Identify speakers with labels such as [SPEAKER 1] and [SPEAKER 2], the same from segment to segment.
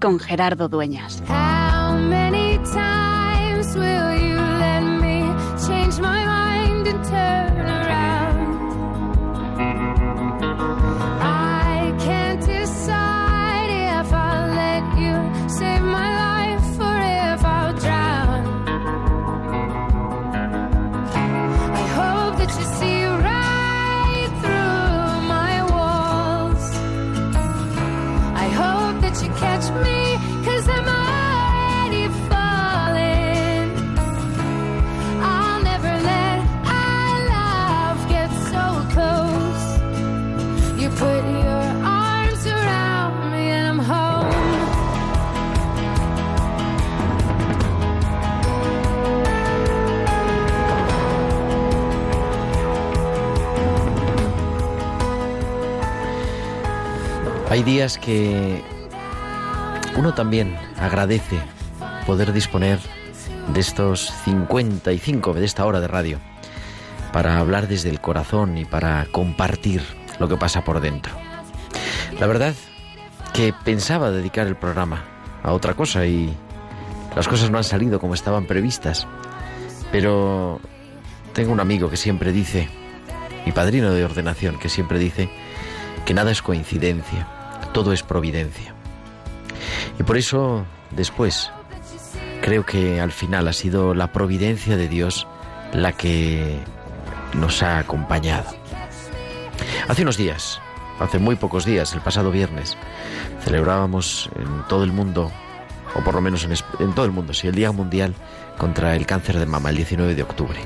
[SPEAKER 1] con Gerardo Dueñas.
[SPEAKER 2] Días que uno también agradece poder disponer de estos 55, de esta hora de radio, para hablar desde el corazón y para compartir lo que pasa por dentro. La verdad que pensaba dedicar el programa a otra cosa y las cosas no han salido como estaban previstas. Pero tengo un amigo que siempre dice, mi padrino de ordenación, que siempre dice que nada es coincidencia, todo es providencia. Y por eso, después, creo que al final ha sido la providencia de Dios la que nos ha acompañado. Hace unos días, hace muy pocos días, el pasado viernes, celebrábamos en todo el mundo, o por lo menos en, todo el mundo, sí, el Día Mundial contra el Cáncer de Mama, el 19 de octubre.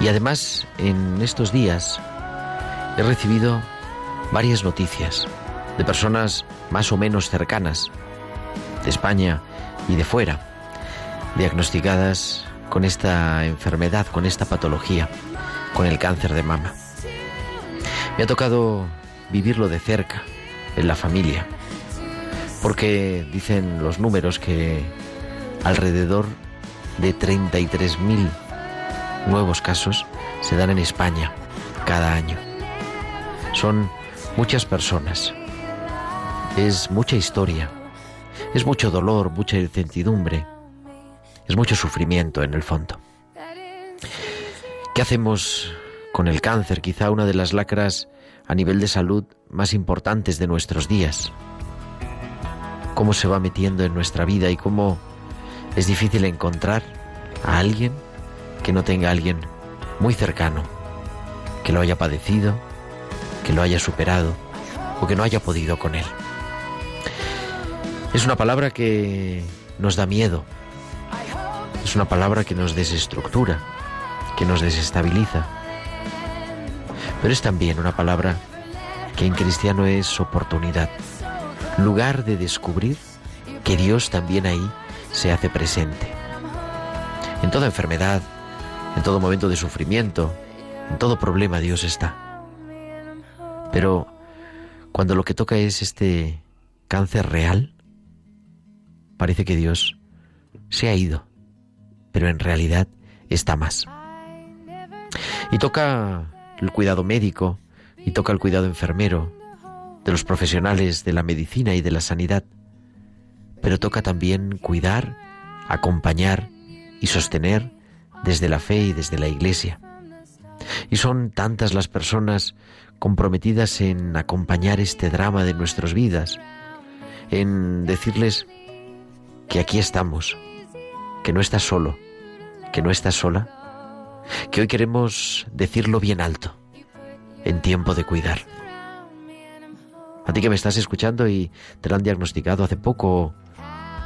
[SPEAKER 2] Y además, en estos días, he recibido varias noticias de personas más o menos cercanas, de España y de fuera, diagnosticadas con esta enfermedad, con esta patología, con el cáncer de mama. Me ha tocado vivirlo de cerca, en la familia, porque dicen los números que alrededor de 33.000 nuevos casos se dan en España cada año. Son muchas personas, es mucha historia, es mucho dolor, mucha incertidumbre, es mucho sufrimiento en el fondo. ¿Qué hacemos con el cáncer? Quizá una de las lacras a nivel de salud más importantes de nuestros días. Cómo se va metiendo en nuestra vida y cómo es difícil encontrar a alguien que no tenga a alguien muy cercano, que lo haya padecido, que lo haya superado o que no haya podido con él. Es una palabra que nos da miedo, es una palabra que nos desestructura, que nos desestabiliza, pero es también una palabra que en cristiano es oportunidad, lugar de descubrir que Dios también ahí se hace presente. En toda enfermedad, en todo momento de sufrimiento, en todo problema Dios está. Pero cuando lo que toca es este cáncer real, parece que Dios se ha ido, pero en realidad está más. Y toca el cuidado médico, y toca el cuidado enfermero, de los profesionales de la medicina y de la sanidad, pero toca también cuidar, acompañar y sostener desde la fe y desde la iglesia. Y son tantas las personas comprometidas en acompañar este drama de nuestras vidas, en decirles que aquí estamos, que no estás solo, que no estás sola, que hoy queremos decirlo bien alto, en tiempo de cuidar. A ti que me estás escuchando y te lo han diagnosticado hace poco,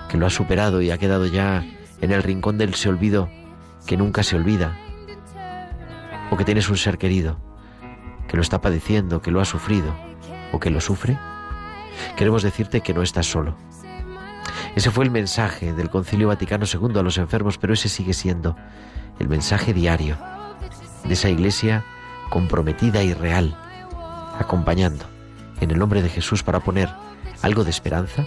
[SPEAKER 2] que lo has superado y ha quedado ya en el rincón del se olvido que nunca se olvida, o que tienes un ser querido que lo está padeciendo, que lo ha sufrido o que lo sufre, queremos decirte que no estás solo. Ese fue el mensaje del Concilio Vaticano II a los enfermos, pero ese sigue siendo el mensaje diario de esa iglesia comprometida y real, acompañando en el nombre de Jesús para poner algo de esperanza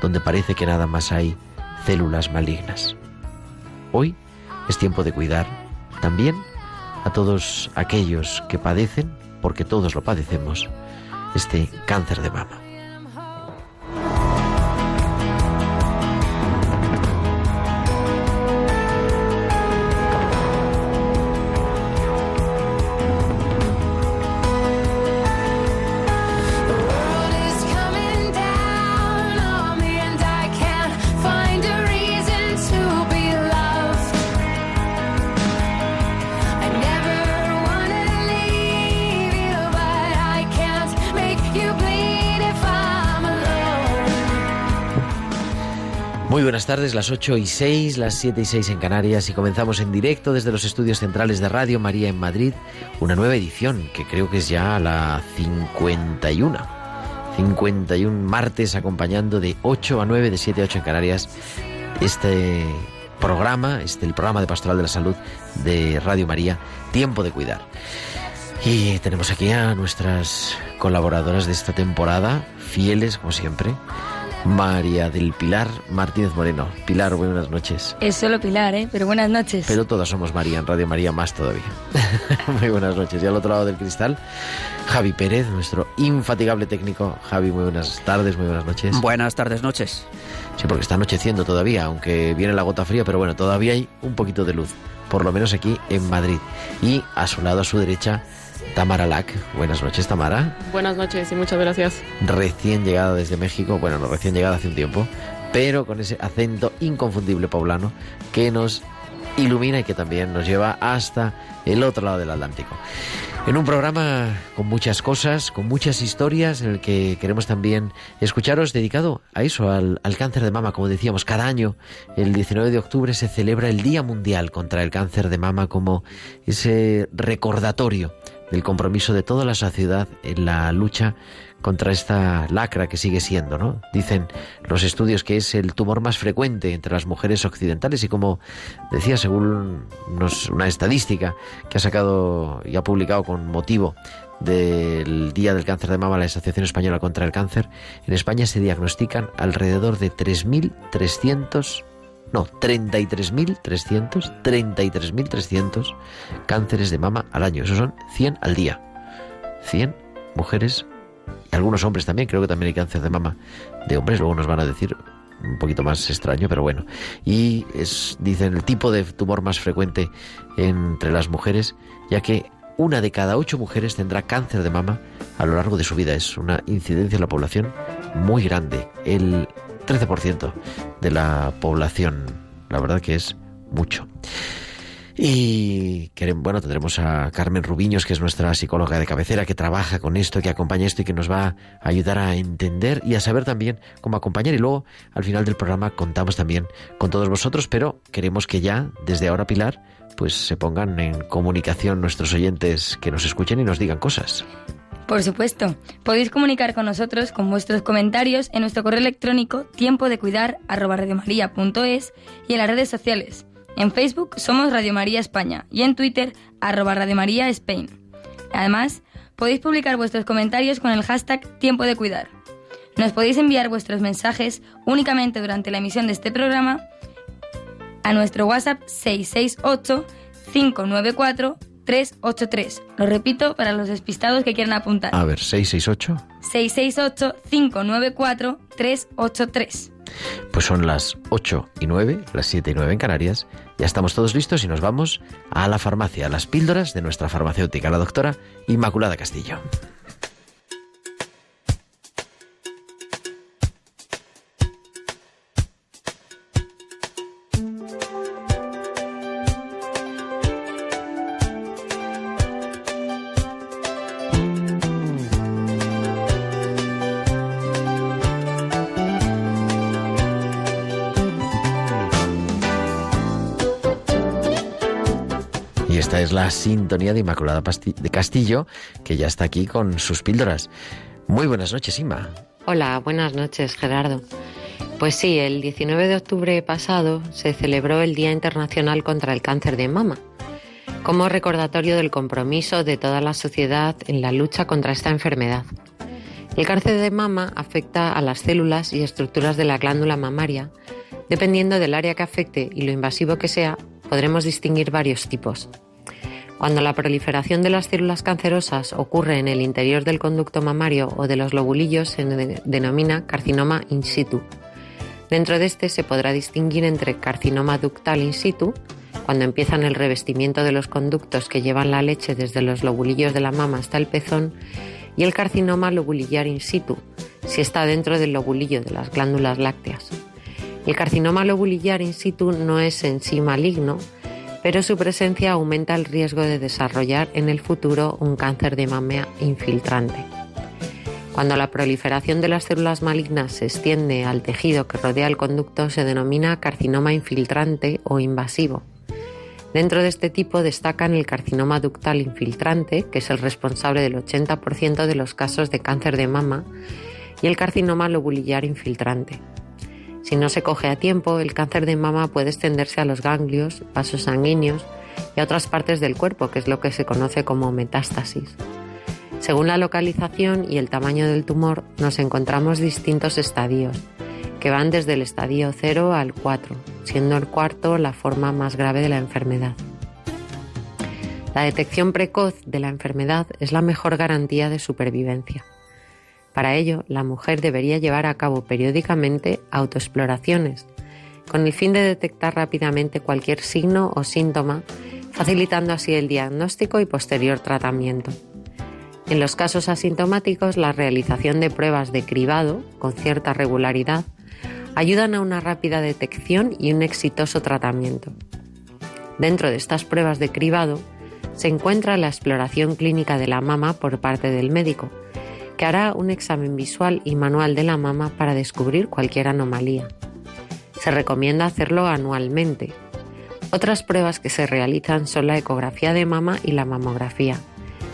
[SPEAKER 2] donde parece que nada más hay células malignas. Hoy es tiempo de cuidar también a todos aquellos que padecen, porque todos lo padecemos, este cáncer de mama. Tardes, las 8 y 6, las 7 y 6 en Canarias y comenzamos en directo desde los estudios centrales de Radio María en Madrid, una nueva edición que creo que es ya la 51. 51 martes acompañando de 8 a 9, de 7 a 8 en Canarias, este programa, este el programa de Pastoral de la Salud de Radio María, Tiempo de Cuidar. Y tenemos aquí a nuestras colaboradoras de esta temporada, fieles como siempre, María del Pilar Martínez Moreno. Pilar, buenas noches.
[SPEAKER 3] Es solo Pilar, ¿eh? Pero buenas noches.
[SPEAKER 2] Pero todas somos María en Radio María, más todavía. muy buenas noches. Y al otro lado del cristal, Javi Pérez, nuestro infatigable técnico. Javi, muy buenas tardes, muy buenas noches.
[SPEAKER 4] Buenas tardes, noches.
[SPEAKER 2] Sí, porque está anocheciendo todavía, aunque viene la gota fría, pero bueno, todavía hay un poquito de luz, por lo menos aquí en Madrid. Y a su lado, a su derecha, Tamara Lack. Buenas noches, Tamara.
[SPEAKER 5] Buenas noches y muchas gracias.
[SPEAKER 2] Recién llegada desde México, bueno, no recién llegada hace un tiempo, pero con ese acento inconfundible poblano que nos ilumina y que también nos lleva hasta el otro lado del Atlántico. En un programa con muchas cosas, con muchas historias, en el que queremos también escucharos dedicado a eso, al, cáncer de mama. Como decíamos, cada año, el 19 de octubre, se celebra el Día Mundial contra el Cáncer de Mama como ese recordatorio del compromiso de toda la sociedad en la lucha contra esta lacra que sigue siendo, ¿no? Dicen los estudios que es el tumor más frecuente entre las mujeres occidentales y como decía, según una estadística que ha sacado y ha publicado con motivo del Día del Cáncer de Mama la Asociación Española contra el Cáncer, en España se diagnostican alrededor de 3.300 no, 33.300, 33.300 cánceres de mama al año. Eso son 100 al día. 100 mujeres y algunos hombres también. Creo que también hay cáncer de mama de hombres. Luego nos van a decir un poquito más extraño, pero bueno. Y es, dicen, el tipo de tumor más frecuente entre las mujeres, ya que una de cada ocho mujeres tendrá cáncer de mama a lo largo de su vida. Es una incidencia en la población muy grande. El 13% de la población. La verdad que es mucho. Y bueno, tendremos a Carmen Rubiños, que es nuestra psicóloga de cabecera, que trabaja con esto, que acompaña esto y que nos va a ayudar a entender y a saber también cómo acompañar. Y luego, al final del programa, contamos también con todos vosotros, pero queremos que ya, desde ahora, Pilar, pues se pongan en comunicación nuestros oyentes que nos escuchen y nos digan cosas.
[SPEAKER 3] Por supuesto, podéis comunicar con nosotros con vuestros comentarios en nuestro correo electrónico tiempo y en las redes sociales. En Facebook somos Radio María España y en Twitter arroba Radio María Spain. Además, podéis publicar vuestros comentarios con el hashtag tiempo de cuidar. Nos podéis enviar vuestros mensajes únicamente durante la emisión de este programa a nuestro WhatsApp 668 594 383. Lo repito para los despistados que quieran apuntar.
[SPEAKER 2] A ver, 668.
[SPEAKER 3] 668-594-383.
[SPEAKER 2] Pues son las 8 y 9, las 7 y 9 en Canarias. Ya estamos todos listos y nos vamos a la farmacia, a las píldoras de nuestra farmacéutica, la doctora Inmaculada Castillo. Sintonía de Inmaculada de Castillo, que ya está aquí con sus píldoras. Muy buenas noches, Inma.
[SPEAKER 6] Hola, buenas noches, Gerardo.
[SPEAKER 4] Pues sí, el 19 de octubre pasado se celebró el Día Internacional contra el Cáncer de Mama, como recordatorio del compromiso de toda la sociedad en la lucha contra esta enfermedad. El cáncer de mama afecta a las células y estructuras de la glándula mamaria. Dependiendo del área que afecte y lo invasivo que sea, podremos distinguir varios tipos. Cuando la proliferación de las células cancerosas ocurre en el interior del conducto mamario o de los lobulillos se denomina carcinoma in situ. Dentro de este se podrá distinguir entre carcinoma ductal in situ, cuando empiezan el revestimiento de los conductos que llevan la leche desde los lobulillos de la mama hasta el pezón, y el carcinoma lobulillar in situ, si está dentro del lobulillo de las glándulas lácteas. El carcinoma lobulillar in situ no es en sí maligno, pero su presencia aumenta el riesgo de desarrollar en el futuro un cáncer de mama infiltrante. Cuando la proliferación de las células malignas se extiende al tejido que rodea el conducto se denomina carcinoma infiltrante o invasivo. Dentro de este tipo destacan el carcinoma ductal infiltrante, que es el responsable del 80% de los casos de cáncer de mama, y el carcinoma lobulillar infiltrante. Si no se coge a tiempo, el cáncer de mama puede extenderse a los ganglios, vasos sanguíneos y a otras partes del cuerpo, que es lo que se conoce como metástasis. Según la localización y el tamaño del tumor, nos encontramos distintos estadios, que van desde el estadio 0 al 4, siendo el cuarto la forma más grave de la enfermedad. La detección precoz de la enfermedad es la mejor garantía de supervivencia. Para ello, la mujer debería llevar a cabo periódicamente autoexploraciones, con el fin de detectar rápidamente cualquier signo o síntoma, facilitando así el diagnóstico y posterior tratamiento. En los casos asintomáticos, la realización de pruebas de cribado con cierta regularidad ayudan a una rápida detección y un exitoso tratamiento. Dentro de estas pruebas de cribado se encuentra la exploración clínica de la mama por parte del médico, que hará un examen visual y manual de la mama para descubrir cualquier anomalía. Se recomienda hacerlo anualmente. Otras pruebas que se realizan son la ecografía de mama y la mamografía,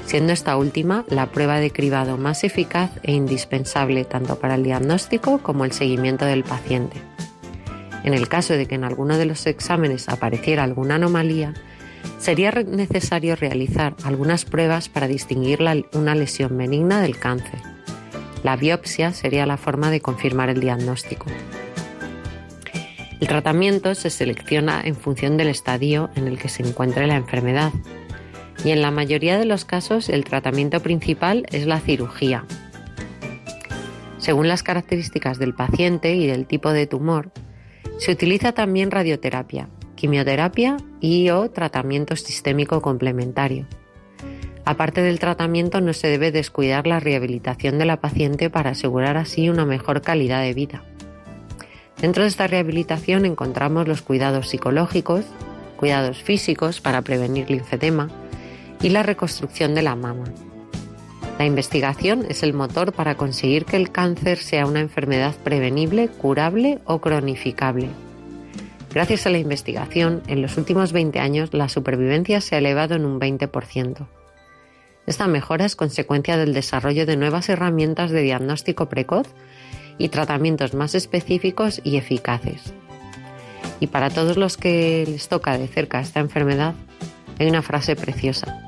[SPEAKER 4] siendo esta última la prueba de cribado más eficaz e indispensable tanto para el diagnóstico como el seguimiento del paciente. En el caso de que en alguno de los exámenes apareciera alguna anomalía, sería necesario realizar algunas pruebas para distinguir una lesión benigna del cáncer. La biopsia sería la forma de confirmar el diagnóstico. El tratamiento se selecciona en función del estadio en el que se encuentre la enfermedad y en la mayoría de los casos el tratamiento principal es la cirugía. Según las características del paciente y del tipo de tumor, se utiliza también radioterapia, quimioterapia y o tratamiento sistémico complementario. Aparte del tratamiento no se debe descuidar la rehabilitación de la paciente para asegurar así una mejor calidad de vida. Dentro de esta rehabilitación encontramos los cuidados psicológicos, cuidados físicos para prevenir linfedema y la reconstrucción de la mama. La investigación es el motor para conseguir que el cáncer sea una enfermedad prevenible, curable o cronificable. Gracias a la investigación, en los últimos 20 años la supervivencia se ha elevado en un 20%. Esta mejora es consecuencia del desarrollo de nuevas herramientas de diagnóstico precoz y tratamientos más específicos y eficaces. Y para todos los que les toca de cerca esta enfermedad, hay una frase preciosa.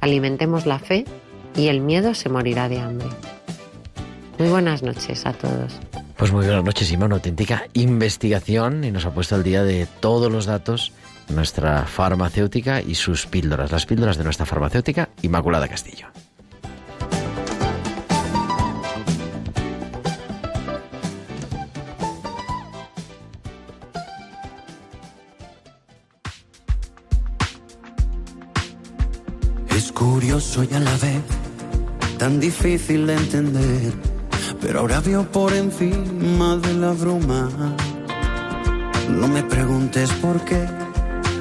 [SPEAKER 4] Alimentemos la fe y el miedo se morirá de hambre. Muy buenas noches a todos.
[SPEAKER 2] Pues muy buenas noches, Simón. Auténtica investigación y nos ha puesto al día de todos los datos nuestra farmacéutica y sus píldoras, las píldoras de nuestra farmacéutica Inmaculada Castillo.
[SPEAKER 5] Es curioso y a la vez tan difícil de entender pero ahora veo por encima de la bruma. No me preguntes por qué,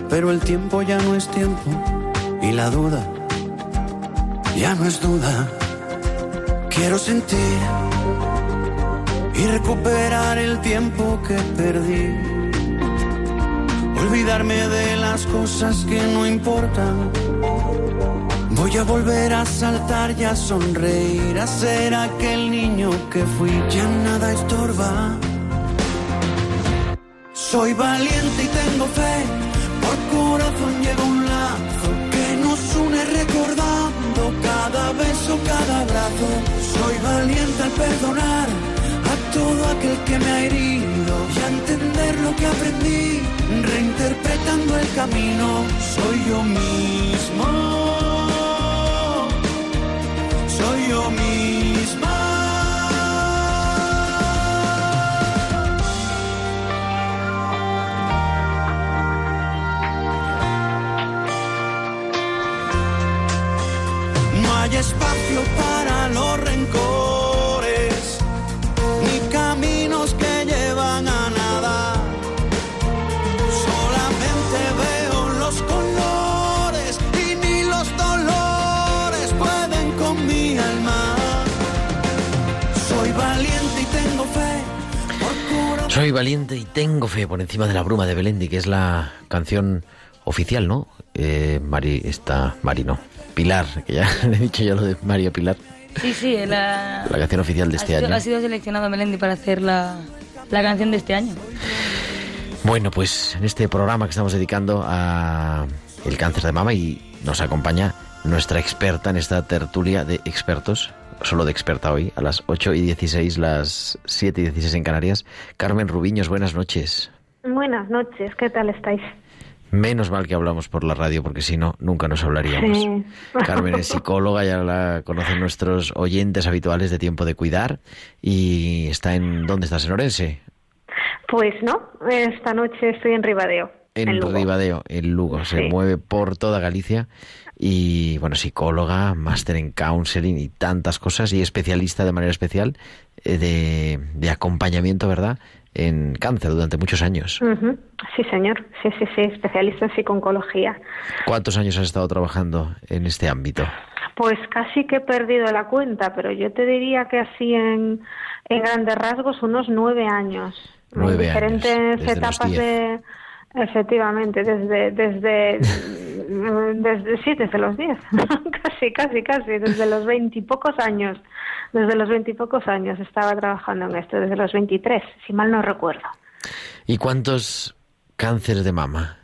[SPEAKER 5] pero el tiempo ya no es tiempo y la duda ya no es duda. Quiero sentir y recuperar el tiempo que perdí. Olvidarme de las cosas que no importan Voy a volver a saltar y a sonreír, a ser aquel niño que fui. Ya nada estorba, Soy valiente y tengo fe, por corazón llevo un lazo que nos une recordando cada beso, cada abrazo. Soy valiente al perdonar a todo aquel que me ha herido y a entender lo que aprendí, reinterpretando el camino. Soy yo mismo, yo misma. Soy valiente y tengo fe por
[SPEAKER 2] encima de la bruma de Belendi, que es la canción oficial, ¿no? Eh, Mari, está, Mari no, Pilar, que ya le he dicho yo lo de María Pilar,
[SPEAKER 3] Sí, sí, la,
[SPEAKER 2] la canción oficial de este
[SPEAKER 3] sido,
[SPEAKER 2] año.
[SPEAKER 3] ha sido seleccionado Melendi para hacer la, la canción de este año.
[SPEAKER 2] Bueno, pues en este programa que estamos dedicando a el cáncer de mama y nos acompaña nuestra experta en esta tertulia de expertos, solo de experta hoy, a las 8 y 16, las 7 y 16 en Canarias. Carmen Rubiños, buenas noches.
[SPEAKER 6] Buenas noches, ¿qué tal estáis?
[SPEAKER 2] Menos mal que hablamos por la radio, porque si no, nunca nos hablaríamos.
[SPEAKER 6] Sí.
[SPEAKER 2] Carmen es psicóloga, ya la conocen nuestros oyentes habituales de Tiempo de Cuidar. Y está en... ¿Dónde estás? ¿En Orense?
[SPEAKER 6] Pues no, esta noche estoy en Ribadeo.
[SPEAKER 2] En. Ribadeo, en Lugo. Se
[SPEAKER 6] Sí.
[SPEAKER 2] mueve por toda Galicia. Y, bueno, psicóloga, máster en counseling y tantas cosas. Y especialista de manera especial eh, de, de acompañamiento, ¿verdad? En cáncer durante muchos años.
[SPEAKER 6] Sí, señor. Sí, sí, sí, especialista en psiconcología.
[SPEAKER 2] ¿Cuántos años has estado trabajando en este ámbito?
[SPEAKER 6] Pues casi que he perdido la cuenta, pero yo te diría que así en, en grandes rasgos unos nueve años.
[SPEAKER 2] Nueve
[SPEAKER 6] en
[SPEAKER 2] años,
[SPEAKER 6] diferentes etapas de... Efectivamente, desde, desde, desde, sí, desde los 10, casi, casi, casi, desde los veintipocos años, desde los veintipocos años estaba trabajando en esto, desde los 23, si mal no recuerdo.
[SPEAKER 2] ¿Y cuántos cánceres de mama?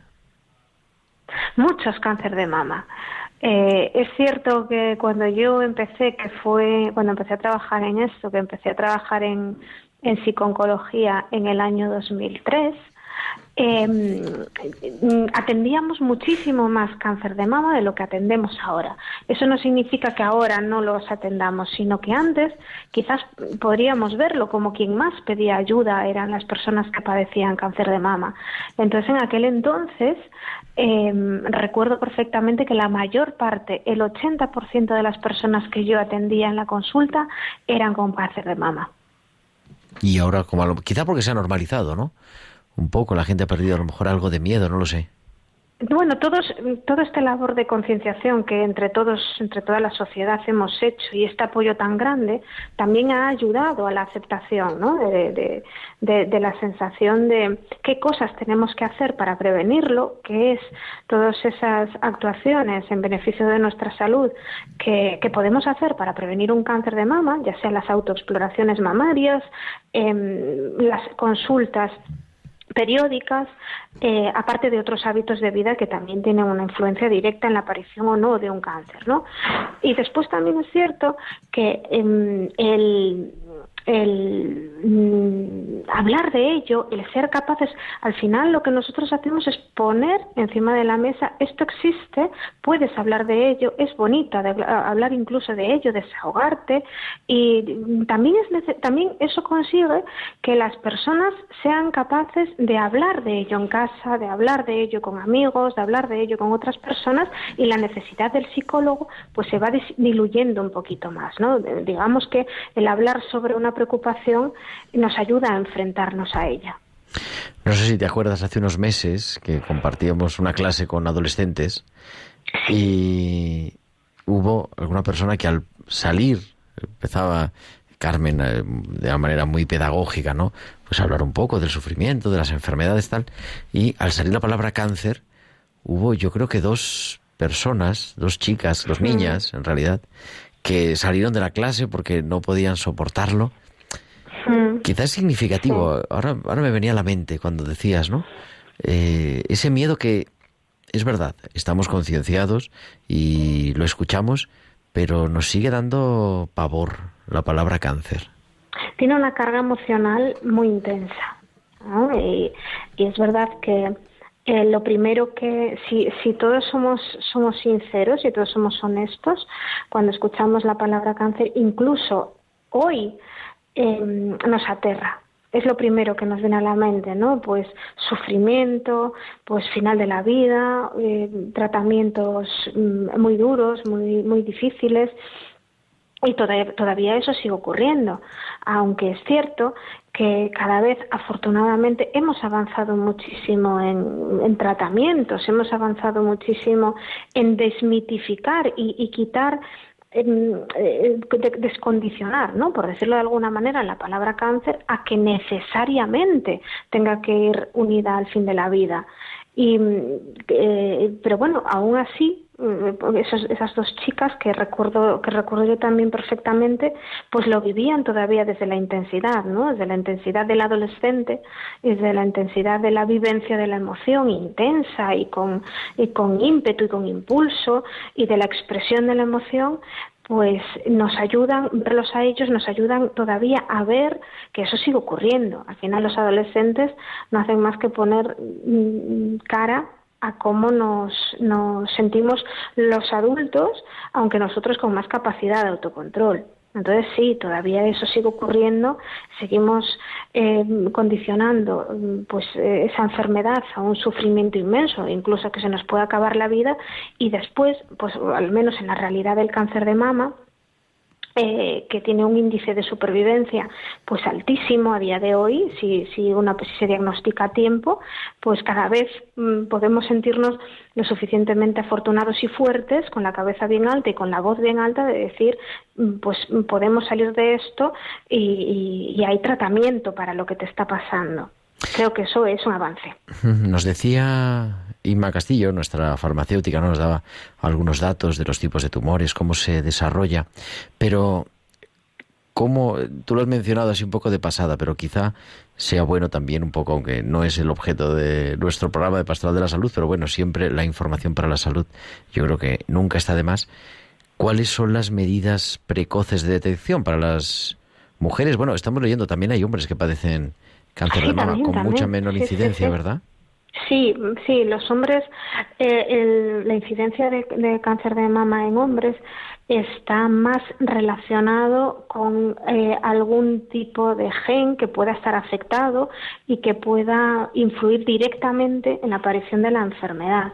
[SPEAKER 6] Muchos cáncer de mama. Eh, es cierto que cuando yo empecé, que fue cuando empecé a trabajar en esto, que empecé a trabajar en, en psiconcología en el año 2003, eh, atendíamos muchísimo más cáncer de mama de lo que atendemos ahora. Eso no significa que ahora no los atendamos, sino que antes quizás podríamos verlo como quien más pedía ayuda eran las personas que padecían cáncer de mama. Entonces, en aquel entonces, eh, recuerdo perfectamente que la mayor parte, el 80% de las personas que yo atendía en la consulta eran con cáncer de mama.
[SPEAKER 2] Y ahora, como lo- quizá porque se ha normalizado, ¿no? Un poco, la gente ha perdido a lo mejor algo de miedo, no lo sé.
[SPEAKER 6] Bueno, todos, toda esta labor de concienciación que entre todos, entre toda la sociedad hemos hecho y este apoyo tan grande también ha ayudado a la aceptación, ¿no? De, la sensación de qué cosas tenemos que hacer para prevenirlo, qué es todas esas actuaciones en beneficio de nuestra salud que, que podemos hacer para prevenir un cáncer de mama, ya sean las autoexploraciones mamarias, em, las consultas periódicas, eh, aparte de otros hábitos de vida que también tienen una influencia directa en la aparición o no de un cáncer, ¿no? Y después también es cierto que em, el, el mm, hablar de ello, el ser capaces, al final lo que nosotros hacemos es poner encima de la mesa, esto existe, puedes hablar de ello, es bonito de habla- hablar incluso de ello, desahogarte y también es también eso consigue que las personas sean capaces de hablar de ello en casa, de hablar de ello con amigos, de hablar de ello con otras personas y la necesidad del psicólogo pues se va diluyendo un poquito más, ¿no? Digamos que el hablar sobre una preocupación nos ayuda a enfrentarnos a ella.
[SPEAKER 2] No sé si te acuerdas hace unos meses que compartíamos una clase con adolescentes y hubo alguna persona que al salir empezaba Carmen eh, de una manera muy pedagógica, ¿no? Pues a hablar un poco del sufrimiento, de las enfermedades tal y al salir la palabra cáncer hubo yo creo que dos personas, dos chicas, dos niñas en realidad que salieron de la clase porque no podían soportarlo
[SPEAKER 6] Mm.
[SPEAKER 2] Quizás significativo. Ahora, ahora me venía a la mente cuando decías, ¿no? Eh, ese miedo que es verdad, estamos concienciados y lo escuchamos, pero nos sigue dando pavor la palabra cáncer.
[SPEAKER 6] Tiene una carga emocional muy intensa. ¿no? Y, y es verdad que eh, lo primero que, si, si todos somos, somos sinceros y todos somos honestos, cuando escuchamos la palabra cáncer, incluso hoy eh, nos aterra. Es lo primero que nos viene a la mente, ¿no? Pues sufrimiento, pues final de la vida, eh, tratamientos mm, muy duros, muy, muy difíciles. Y todavía, todavía eso sigue ocurriendo, aunque es cierto que cada vez afortunadamente hemos avanzado muchísimo en, en tratamientos, hemos avanzado muchísimo en desmitificar y, y quitar eh, de- descondicionar, ¿no? Por decirlo de alguna manera, la palabra cáncer a que necesariamente tenga que ir unida al fin de la vida. Y, mm, eh, pero bueno, aún así, esos- esas dos chicas que recuerdo que recuerdo yo también perfectamente, pues lo vivían todavía desde la intensidad, ¿no? Desde la intensidad del adolescente, desde la intensidad de la vivencia de la emoción intensa y con y con ímpetu y con impulso y de la expresión de la emoción, pues nos ayudan, verlos a ellos nos ayudan todavía a ver que eso sigue ocurriendo. Al final los adolescentes no hacen más que poner mm, cara a cómo nos, nos sentimos los adultos, aunque nosotros con más capacidad de autocontrol. Entonces sí, todavía eso sigue ocurriendo, seguimos eh, condicionando mm, pues eh, esa enfermedad a un sufrimiento inmenso, incluso que se nos pueda acabar la vida y después, pues al menos en la realidad del cáncer de mama, eh, que tiene un índice de supervivencia pues altísimo a día de hoy si si una pues, si se diagnostica a tiempo pues cada vez mm, podemos sentirnos lo suficientemente afortunados y fuertes con la cabeza bien alta y con la voz bien alta de decir mm, pues mm, podemos salir de esto y, y- y hay tratamiento para lo que te está pasando creo que eso es un avance
[SPEAKER 2] Nos decía Inma Castillo, nuestra farmacéutica, ¿no? nos daba algunos datos de los tipos de tumores, cómo se desarrolla, pero cómo, tú lo has mencionado así un poco de pasada, pero quizá sea bueno también un poco, aunque no es el objeto de nuestro programa de Pastoral de la Salud, pero bueno, siempre la información para la salud, yo creo que nunca está de más. ¿Cuáles son las medidas precoces de detección para las mujeres? Bueno, estamos leyendo también hay hombres que padecen cáncer
[SPEAKER 6] Sí,
[SPEAKER 2] de mama
[SPEAKER 6] también,
[SPEAKER 2] con
[SPEAKER 6] también.
[SPEAKER 2] mucha menor
[SPEAKER 6] sí,
[SPEAKER 2] incidencia,
[SPEAKER 6] sí.
[SPEAKER 2] ¿verdad?
[SPEAKER 6] Sí, sí, los hombres, eh, el- la incidencia de, de cáncer de mama en hombres está más relacionado con eh, algún tipo de gen que pueda estar afectado y que pueda influir directamente en la aparición de la enfermedad.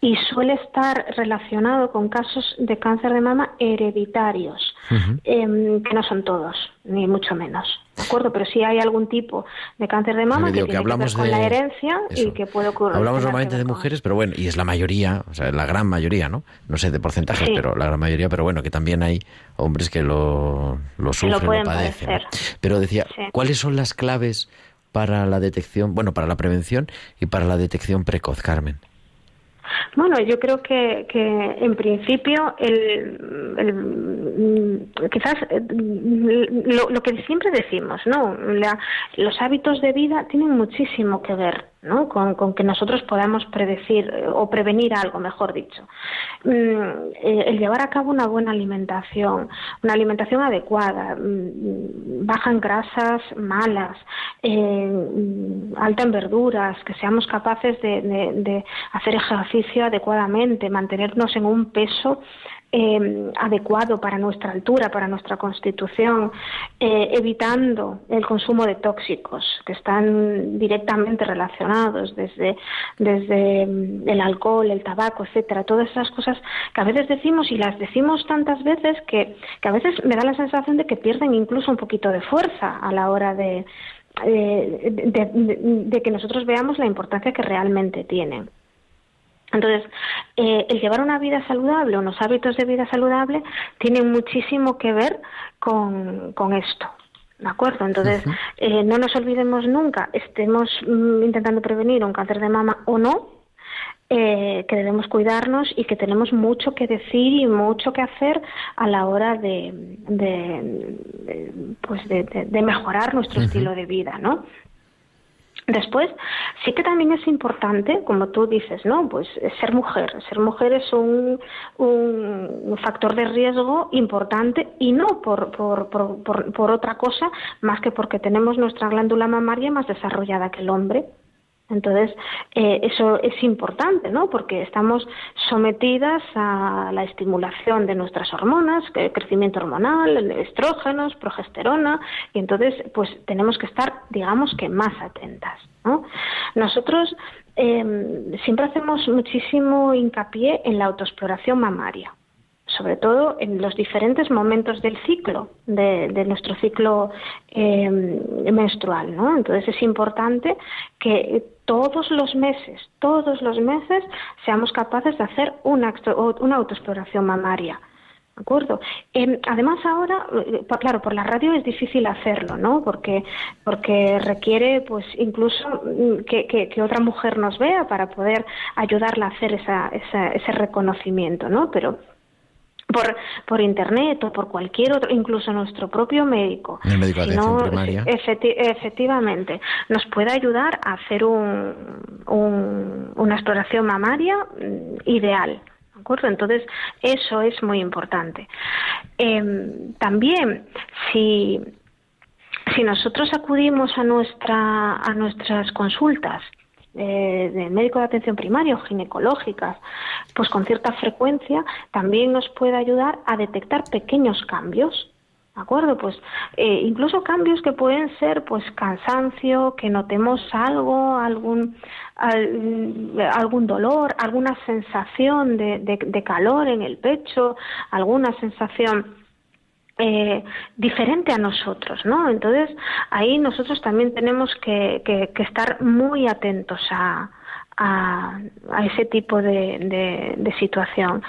[SPEAKER 6] Y suele estar relacionado con casos de cáncer de mama hereditarios, em, que no son todos, ni mucho menos. ¿De acuerdo? Pero sí hay algún tipo de cáncer de mama que tiene que ver
[SPEAKER 2] hablamos
[SPEAKER 6] con
[SPEAKER 2] de-
[SPEAKER 6] la herencia y que puede ocurrir.
[SPEAKER 2] Hablamos normalmente de mujeres, pero bueno, y es la mayoría, o sea, la gran mayoría, ¿no? No sé de porcentajes,
[SPEAKER 6] Sí.
[SPEAKER 2] pero la gran mayoría, pero bueno, que también hay hombres que lo, lo
[SPEAKER 6] lo
[SPEAKER 2] sufren, lo,
[SPEAKER 6] pueden
[SPEAKER 2] padecen. Pero decía,
[SPEAKER 6] Sí.
[SPEAKER 2] ¿cuáles son las claves para la detección, bueno, para la prevención y para la detección precoz, Carmen?
[SPEAKER 6] Bueno, yo creo que, que en principio el, el- quizás eh, lo, lo que siempre decimos, ¿no? La- los hábitos de vida tienen muchísimo que ver, ¿no? Con, con que nosotros podamos predecir eh, o prevenir algo, mejor dicho. Mm, eh, el llevar a cabo una buena alimentación, una alimentación adecuada, mm, baja en grasas malas, eh, mm, alta en verduras, que seamos capaces de, de- de hacer ejercicio adecuadamente, mantenernos en un peso eh, adecuado para nuestra altura, para nuestra constitución, eh, evitando el consumo de tóxicos que están directamente relacionados desde, desde mm, el alcohol, el tabaco, etcétera, todas esas cosas que a veces decimos y las decimos tantas veces que, que a veces me da la sensación de que pierden incluso un poquito de fuerza a la hora de, eh, de, que nosotros veamos la importancia que realmente tienen. Entonces, eh, el llevar una vida saludable, unos hábitos de vida saludable, tienen muchísimo que ver con, con esto. ¿De acuerdo? Entonces, eh, no nos olvidemos nunca, estemos mm, intentando prevenir un cáncer de mama o no, eh, que debemos cuidarnos y que tenemos mucho que decir y mucho que hacer a la hora de, de, pues de, mejorar nuestro estilo de vida, ¿no? Después, sí que también es importante, como tú dices, ¿no? Pues ser mujer. Ser mujer es un, un factor de riesgo importante y no por, por, por, por, otra cosa más que porque tenemos nuestra glándula mamaria más desarrollada que el hombre. Entonces, eh, eso es importante, ¿no? Porque estamos sometidas a la estimulación de nuestras hormonas, crecimiento hormonal, estrógenos, progesterona, y entonces, pues tenemos que estar, digamos que más atentas, ¿no? Nosotros eh, siempre hacemos muchísimo hincapié en la autoexploración mamaria sobre todo en los diferentes momentos del ciclo, de, nuestro ciclo eh, menstrual, ¿no? Entonces es importante que todos los meses, todos los meses, seamos capaces de hacer una, una autoexploración mamaria. ¿De acuerdo? Em, además ahora, eh, claro, por la radio es difícil hacerlo, ¿no? Porque, porque requiere, pues, incluso mm, que, que, otra mujer nos vea para poder ayudarla a hacer esa, ese reconocimiento, ¿no? Pero por, por internet o por cualquier otro, incluso nuestro propio médico.
[SPEAKER 2] El médico de atención primaria.
[SPEAKER 6] efectivamente, nos puede ayudar a hacer un, una exploración mamaria mm, ideal. ¿De acuerdo? Entonces, eso es muy importante. Em, también, si, si nosotros acudimos a, nuestra, a nuestras consultas eh, de médico de atención primaria o ginecológicas, pues con cierta frecuencia también nos puede ayudar a detectar pequeños cambios. ¿De acuerdo? Pues eh, incluso cambios que pueden ser pues cansancio, que notemos algo, algún, algún dolor, alguna sensación de, de calor en el pecho, alguna sensación eh, diferente a nosotros, ¿no? Entonces ahí nosotros también tenemos que, que, estar muy atentos a, a, ese tipo de, de, situación.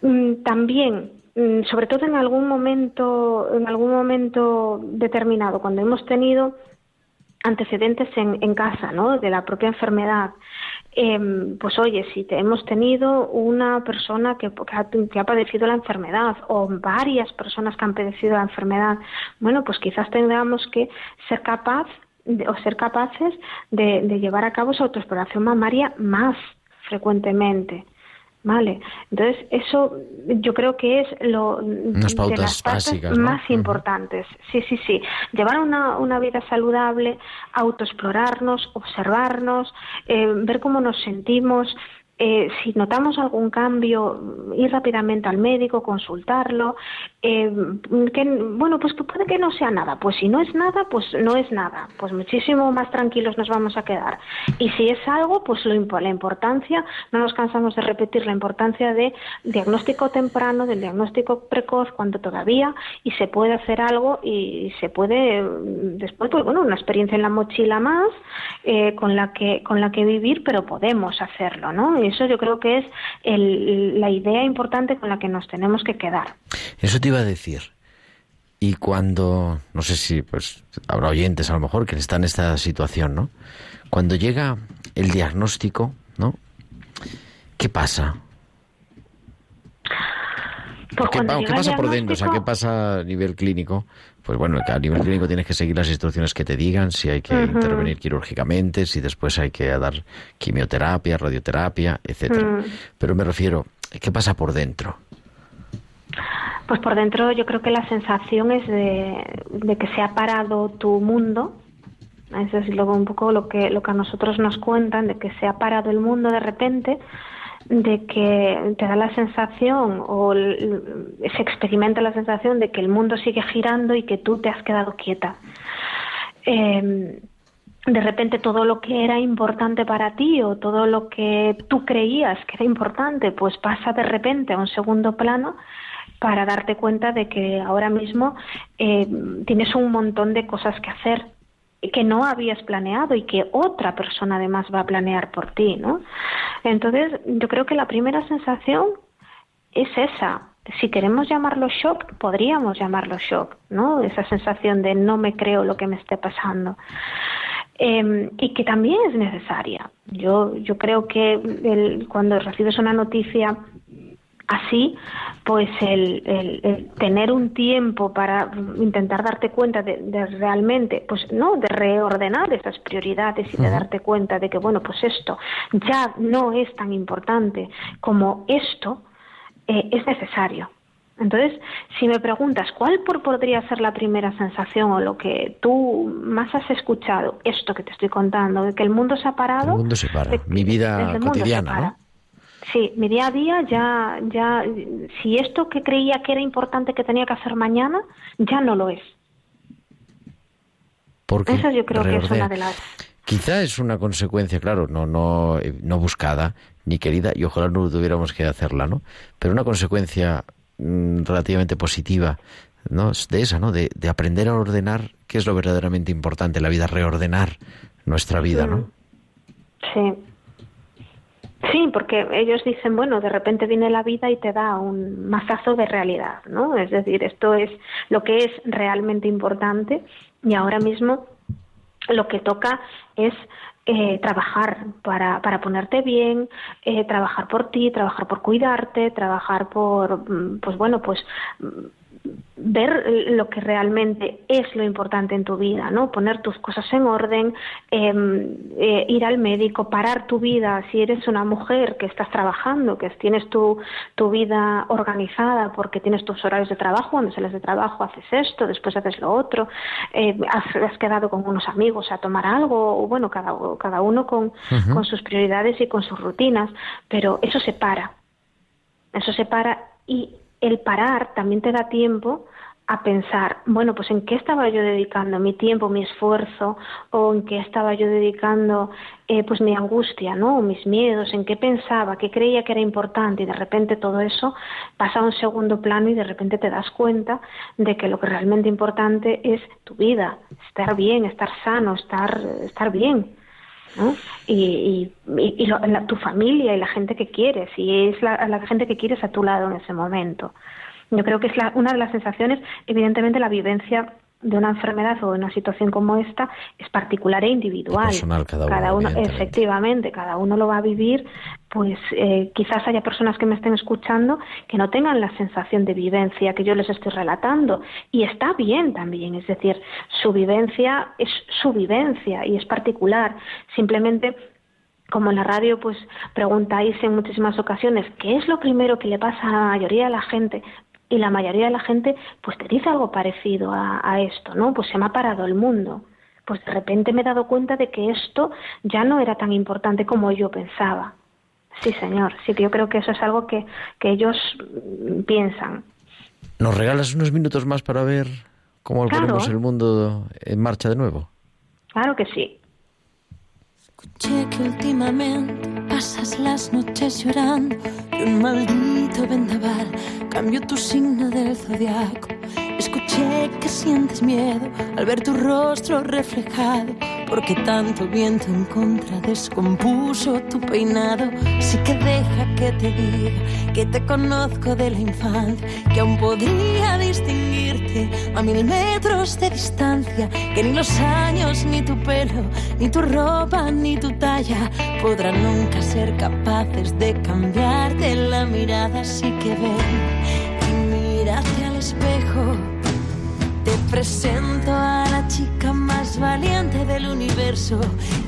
[SPEAKER 6] Mm, también mm, sobre todo en algún momento en algún momento determinado cuando hemos tenido antecedentes en, en casa ¿no? de la propia enfermedad Em, pues oye, si te, hemos tenido una persona que, que, ha, padecido la enfermedad o varias personas que han padecido la enfermedad, bueno, pues quizás tengamos que ser capaz o ser capaces de, de llevar a cabo esa autoexploración mamaria más frecuentemente. Vale, entonces eso yo creo que es lo
[SPEAKER 2] de las básicas,
[SPEAKER 6] más importantes. Sí, sí, sí. Llevar una, una vida saludable, autoexplorarnos, observarnos, eh, ver cómo nos sentimos, eh, si notamos algún cambio, ir rápidamente al médico, consultarlo, eh, que, bueno, pues que puede que no sea nada. Pues si no es nada, pues no es nada. Pues muchísimo más tranquilos nos vamos a quedar. Y si es algo, pues lo, la importancia, no nos cansamos de repetir la importancia de diagnóstico temprano, del diagnóstico precoz, cuando todavía, y se puede hacer algo y se puede, después, pues bueno, una experiencia en la mochila más eh, con, la que, con la que vivir, pero podemos hacerlo, ¿no? Y eso yo creo que es la idea importante con la que nos tenemos que quedar.
[SPEAKER 2] Eso te iba a decir. Y cuando, no sé si pues habrá oyentes a lo mejor que están en esta situación, ¿no? Cuando llega el diagnóstico, ¿no? ¿Qué pasa?
[SPEAKER 6] Pues
[SPEAKER 2] ¿Qué, pasa por dentro? O sea, ¿qué pasa a nivel clínico? Pues bueno, a nivel clínico tienes que seguir las instrucciones que te digan, si hay que intervenir quirúrgicamente, si después hay que dar quimioterapia, radioterapia, etcétera. Pero me refiero, ¿qué pasa por dentro?
[SPEAKER 6] Pues por dentro yo creo que la sensación es de, que se ha parado tu mundo. Eso es luego un poco lo que, lo que a nosotros nos cuentan, de que se ha parado el mundo de repente de que te da la sensación o se experimenta la sensación de que el mundo sigue girando y que tú te has quedado quieta. Em, de repente todo lo que era importante para ti o todo lo que tú creías que era importante, pues pasa de repente a un segundo plano para darte cuenta de que ahora mismo eh, tienes un montón de cosas que hacer que no habías planeado y que otra persona además va a planear por ti, ¿no? Entonces, yo creo que la primera sensación es esa. Si queremos llamarlo shock, podríamos llamarlo shock, ¿no? Esa sensación de no me creo lo que me esté pasando. Em, y que también es necesaria, Yo, yo creo que el, cuando recibes una noticia así, pues el, el, tener un tiempo para intentar darte cuenta de, realmente, pues no, de reordenar esas prioridades y de darte cuenta de que, bueno, pues esto ya no es tan importante como esto, eh, es necesario. Entonces, si me preguntas cuál podría ser la primera sensación o lo que tú más has escuchado, esto que te estoy contando, de que el mundo se ha parado.
[SPEAKER 2] El mundo se para, mi vida cotidiana, ¿no?
[SPEAKER 6] Sí, mi día a día ya, ya, si esto que creía que era importante que tenía que hacer mañana, ya no lo es.
[SPEAKER 2] Porque
[SPEAKER 6] Esa yo creo que es una de las.
[SPEAKER 2] Quizá es una consecuencia, claro, no, no, no buscada ni querida, y ojalá no tuviéramos que hacerla, ¿no? Pero una consecuencia mm, relativamente positiva ¿no? de esa, ¿no? De, de, aprender a ordenar qué es lo verdaderamente importante en la vida, reordenar nuestra vida, ¿no?
[SPEAKER 6] Sí, Sí, porque ellos dicen, bueno, de repente viene la vida y te da un mazazo de realidad, ¿no? Es decir, esto es lo que es realmente importante y ahora mismo lo que toca es eh, trabajar para, para ponerte bien, eh, trabajar por ti, trabajar por cuidarte, trabajar por, mm, pues bueno, pues ver lo que realmente es lo importante en tu vida, ¿no? Poner tus cosas en orden, em, eh, ir al médico, parar tu vida. Si eres una mujer que estás trabajando, que tienes tu, tu vida organizada porque tienes tus horarios de trabajo, cuando sales de trabajo haces esto, después haces lo otro, eh, has, quedado con unos amigos a tomar algo, o bueno, cada, cada uno con, con sus prioridades y con sus rutinas, pero eso se para. Eso se para y el parar también te da tiempo a pensar, bueno, pues en qué estaba yo dedicando mi tiempo, mi esfuerzo, o en qué estaba yo dedicando eh, pues mi angustia, ¿no? O mis miedos, en qué pensaba, qué creía que era importante, y de repente todo eso pasa a un segundo plano y de repente te das cuenta de que lo que realmente importante es tu vida, estar bien, estar sano, estar, estar bien. ¿No? Y, y, tu familia y la gente que quieres, y es la, la, gente que quieres a tu lado en ese momento. Yo creo que es la, una de las sensaciones, evidentemente la vivencia de una enfermedad o de una situación como esta es particular e individual.
[SPEAKER 2] Personal, cada uno.
[SPEAKER 6] efectivamente, cada uno lo va a vivir. Pues eh, quizás haya personas que me estén escuchando que no tengan la sensación de vivencia que yo les estoy relatando. Y está bien también, es decir, su vivencia es su vivencia y es particular. Simplemente como en la radio pues preguntáis en muchísimas ocasiones qué es lo primero que le pasa a la mayoría de la gente y la mayoría de la gente pues te dice algo parecido a, esto, ¿no? Pues se me ha parado el mundo. Pues de repente me he dado cuenta de que esto ya no era tan importante como yo pensaba. Sí, señor. Sí que yo creo que eso es algo que, que ellos piensan.
[SPEAKER 2] ¿Nos regalas unos minutos más para ver cómo ponemos el mundo en marcha de nuevo?
[SPEAKER 6] Claro que sí.
[SPEAKER 7] Escuché que últimamente pasas las noches llorando que un maldito vendaval cambió tu signo del zodiaco. Escuché que sientes miedo al ver tu rostro reflejado, porque tanto viento en contra descompuso tu peinado. Así que deja que te diga que te conozco de la infancia, que aún podría distinguirte a mil metros de distancia, que ni los años, ni tu pelo, ni tu ropa, ni tu talla podrán nunca ser capaces de cambiarte la mirada. Así que ven y mírate al espejo te presento a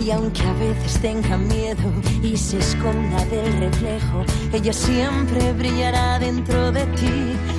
[SPEAKER 7] y aunque a veces tenga miedo y se esconda del reflejo, ella siempre brillará dentro de ti.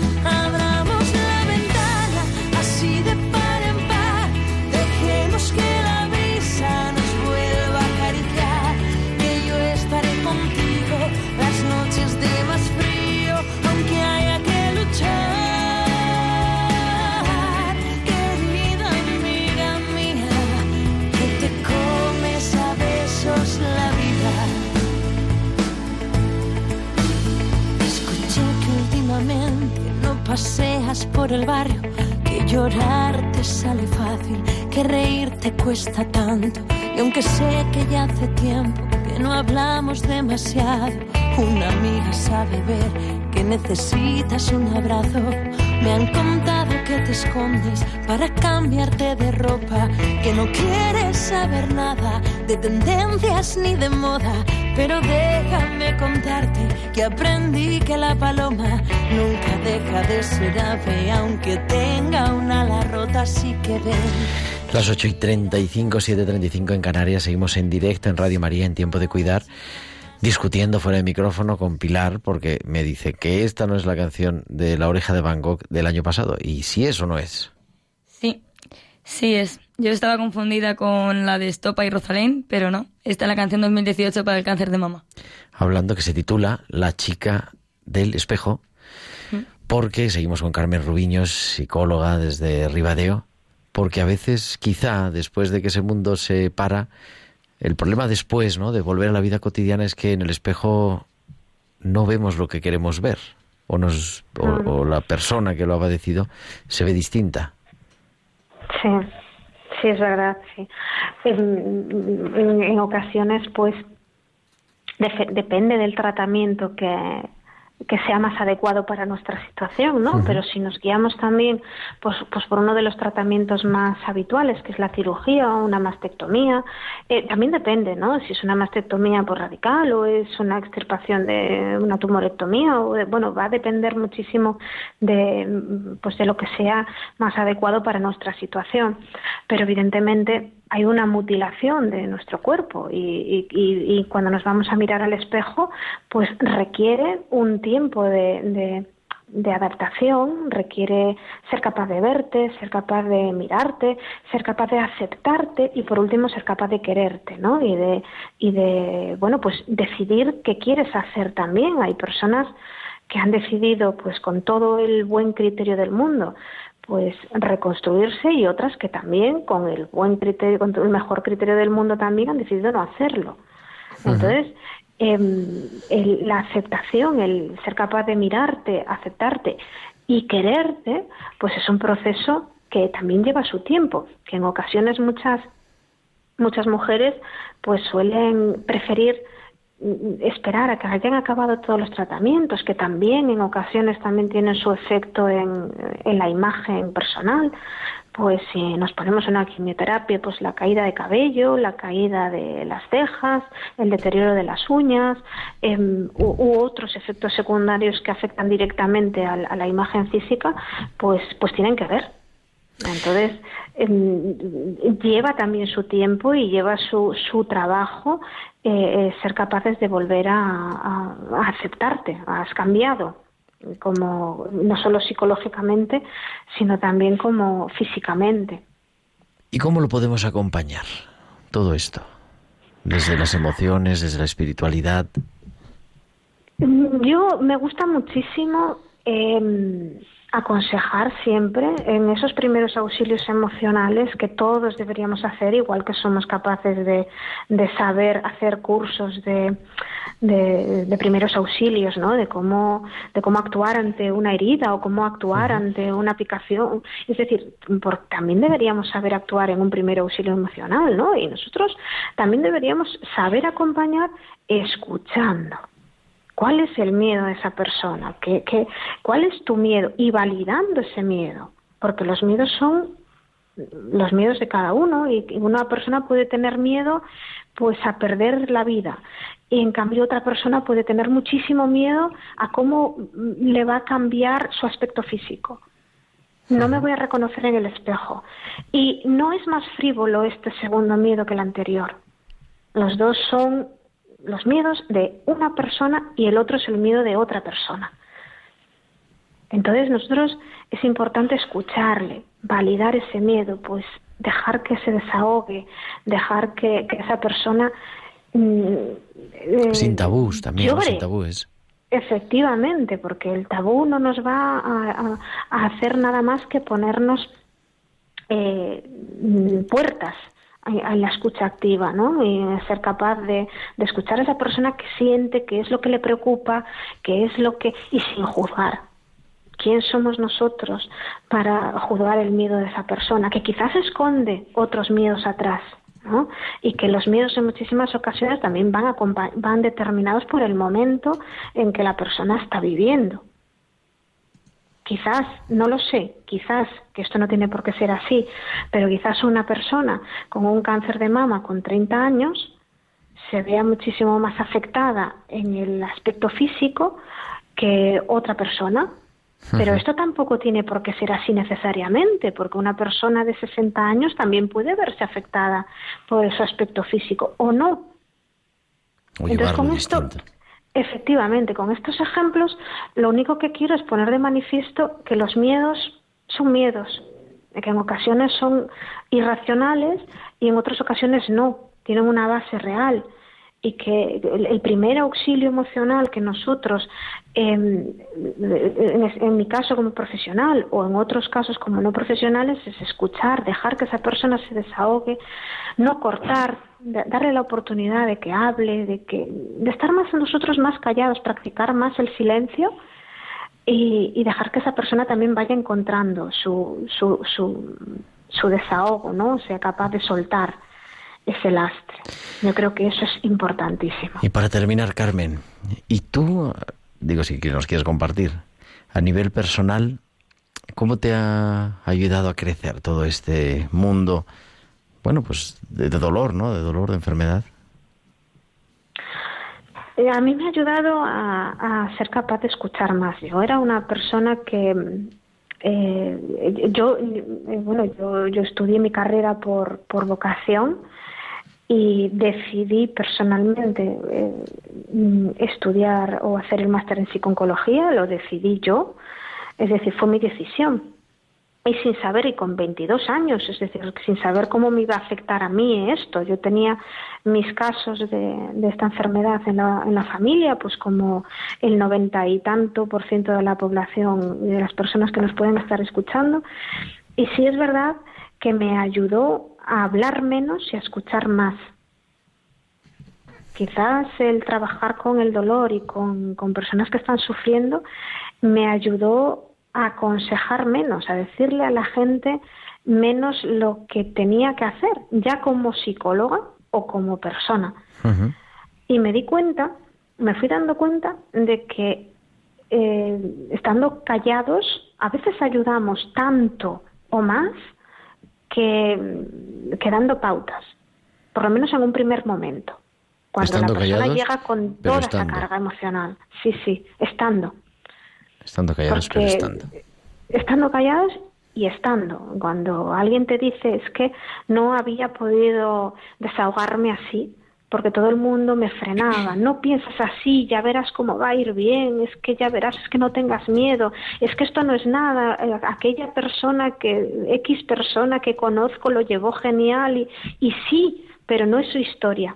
[SPEAKER 7] Paseas por el barrio, que llorar te sale fácil, que reír te cuesta tanto. Y aunque sé que ya hace tiempo que no hablamos demasiado, una amiga sabe ver que necesitas un abrazo Me han contado que te escondes para cambiarte de ropa, que no quieres saber nada de tendencias ni de moda. Pero déjame contarte que aprendí que la paloma nunca deja de ser ave, aunque tenga una ala rota, sí que ven.
[SPEAKER 2] Las 8 y 35, 7.35 en Canarias, seguimos en directo en Radio María en Tiempo de Cuidar, discutiendo fuera de micrófono con Pilar, porque me dice que esta no es la canción de La Oreja de Van Gogh del año pasado, y si es o no es.
[SPEAKER 3] Sí, sí es. Yo estaba confundida con la de Estopa y Rosalén, pero no. Esta es la canción 2018 para el cáncer de mama.
[SPEAKER 2] Hablando que se titula La chica del espejo, mm. porque seguimos con Carmen Rubiños, psicóloga desde Ribadeo, porque a veces quizá después de que ese mundo se para, el problema después, ¿no? De volver a la vida cotidiana es que en el espejo no vemos lo que queremos ver o nos o, la persona que lo ha padecido se ve distinta.
[SPEAKER 6] Sí, sí es verdad, sí. En, ocasiones, pues depende del tratamiento que, que sea más adecuado para nuestra situación, ¿no? Pero si nos guiamos también pues, pues por uno de los tratamientos más habituales, que es la cirugía o una mastectomía, eh, también depende, ¿no? Si es una mastectomía por radical o es una extirpación de una tumorectomía, o bueno, va a depender muchísimo de, pues de lo que sea más adecuado para nuestra situación. Pero evidentemente hay una mutilación de nuestro cuerpo y, cuando nos vamos a mirar al espejo, pues requiere un tiempo de, adaptación, requiere ser capaz de verte, ser capaz de mirarte, ser capaz de aceptarte y por último ser capaz de quererte, ¿no? Y de, y de bueno, pues decidir qué quieres hacer también. Hay personas que han decidido, pues con todo el buen criterio del mundo, pues reconstruirse y otras que también con el buen criterio, con el mejor criterio del mundo también han decidido no hacerlo. Entonces, em, la aceptación, el ser capaz de mirarte, aceptarte y quererte, pues es un proceso que también lleva su tiempo, que en ocasiones muchas muchas mujeres pues suelen preferir esperar a que hayan acabado todos los tratamientos, que también en ocasiones también tienen su efecto en, en la imagen personal, pues si nos ponemos una quimioterapia, pues la caída de cabello, la caída de las cejas, el deterioro de las uñas em, u, otros efectos secundarios que afectan directamente a, la imagen física, pues, pues tienen que ver. Entonces, em, lleva también su tiempo y lleva su, su trabajo eh, ser capaces de volver a, aceptarte, has cambiado, como no solo psicológicamente, sino también como físicamente.
[SPEAKER 2] ¿Y cómo lo podemos acompañar todo esto? Desde las emociones, desde la espiritualidad.
[SPEAKER 6] Yo me gusta muchísimo eh, aconsejar siempre en esos primeros auxilios emocionales que todos deberíamos hacer, igual que somos capaces de, saber hacer cursos de, de, primeros auxilios, ¿no? De cómo, de cómo actuar ante una herida o cómo actuar ante una picación. Es decir, también deberíamos saber actuar en un primer auxilio emocional, ¿no? Y nosotros también deberíamos saber acompañar escuchando. ¿Cuál es el miedo de esa persona? ¿Qué, qué, cuál es tu miedo? Y validando ese miedo, porque los miedos son los miedos de cada uno y una persona puede tener miedo pues a perder la vida y en cambio otra persona puede tener muchísimo miedo a cómo le va a cambiar su aspecto físico. No me voy a reconocer en el espejo. Y no es más frívolo este segundo miedo que el anterior. Los dos son los miedos de una persona y el otro es el miedo de otra persona. Entonces nosotros es importante escucharle, validar ese miedo, pues dejar que se desahogue, dejar que, esa persona...
[SPEAKER 2] Mm, eh, sin tabús también, sin tabúes.
[SPEAKER 6] Efectivamente, porque el tabú no nos va a, hacer nada más que ponernos eh, puertas a la escucha activa, ¿no? Y ser capaz de, escuchar a esa persona que siente, qué es lo que le preocupa, qué es lo que... y sin juzgar. ¿Quién somos nosotros para juzgar el miedo de esa persona que quizás esconde otros miedos atrás? ¿no? Y que los miedos en muchísimas ocasiones también van, van determinados por el momento en que la persona está viviendo. Quizás, no lo sé, quizás, que esto no tiene por qué ser así, pero quizás una persona con un cáncer de mama con 30 años se vea muchísimo más afectada en el aspecto físico que otra persona. Pero esto tampoco tiene por qué ser así necesariamente, porque una persona de 60 años también puede verse afectada por su aspecto físico o no. Entonces, con esto, efectivamente, con estos ejemplos, lo único que quiero es poner de manifiesto que los miedos son miedos, que en ocasiones son irracionales y en otras ocasiones no, tienen una base real. Y que el, primer auxilio emocional que nosotros, em, en, mi caso como profesional o en otros casos como no profesionales, es escuchar, dejar que esa persona se desahogue, no cortar, darle la oportunidad de que hable, de, que, de estar más nosotros más callados, practicar más el silencio. Y, dejar que esa persona también vaya encontrando su, su, su, su desahogo, ¿no? Sea capaz de soltar ese lastre. Yo creo que eso es importantísimo.
[SPEAKER 2] Y para terminar, Carmen, ¿y tú, digo, si nos quieres compartir, a nivel personal, cómo te ha ayudado a crecer todo este mundo, bueno, pues de, dolor, ¿no? De dolor, de enfermedad.
[SPEAKER 6] Eh, a mí me ha ayudado a, ser capaz de escuchar más. Yo era una persona que eh, yo, eh, bueno, yo, yo, estudié mi carrera por, por vocación y decidí personalmente eh, estudiar o hacer el máster en psiconcología, lo decidí yo, es decir, fue mi decisión. Y sin saber, y con 22 años, es decir, sin saber cómo me iba a afectar a mí esto. Yo tenía mis casos de, de esta enfermedad en la, en la familia, pues como el noventa y tanto por ciento de la población y de las personas que nos pueden estar escuchando. Y sí es verdad que me ayudó a hablar menos y a escuchar más. Quizás el trabajar con el dolor y con, personas que están sufriendo me ayudó a aconsejar menos, a decirle a la gente menos lo que tenía que hacer, ya como psicóloga o como persona. Y me di cuenta, me fui dando cuenta de que eh, estando callados a veces ayudamos tanto o más que, dando pautas, por lo menos en un primer momento. Cuando la persona llega con toda esa carga emocional. Sí, sí, estando.
[SPEAKER 2] Estando callados, pero estando.
[SPEAKER 6] Estando callados y estando. Cuando alguien te dice es que no había podido desahogarme así, porque todo el mundo me frenaba. No piensas así, ya verás cómo va a ir bien, es que ya verás, es que no tengas miedo, es que esto no es nada, eh, aquella persona que, X persona que conozco lo llevó genial y, y sí, pero no es su historia.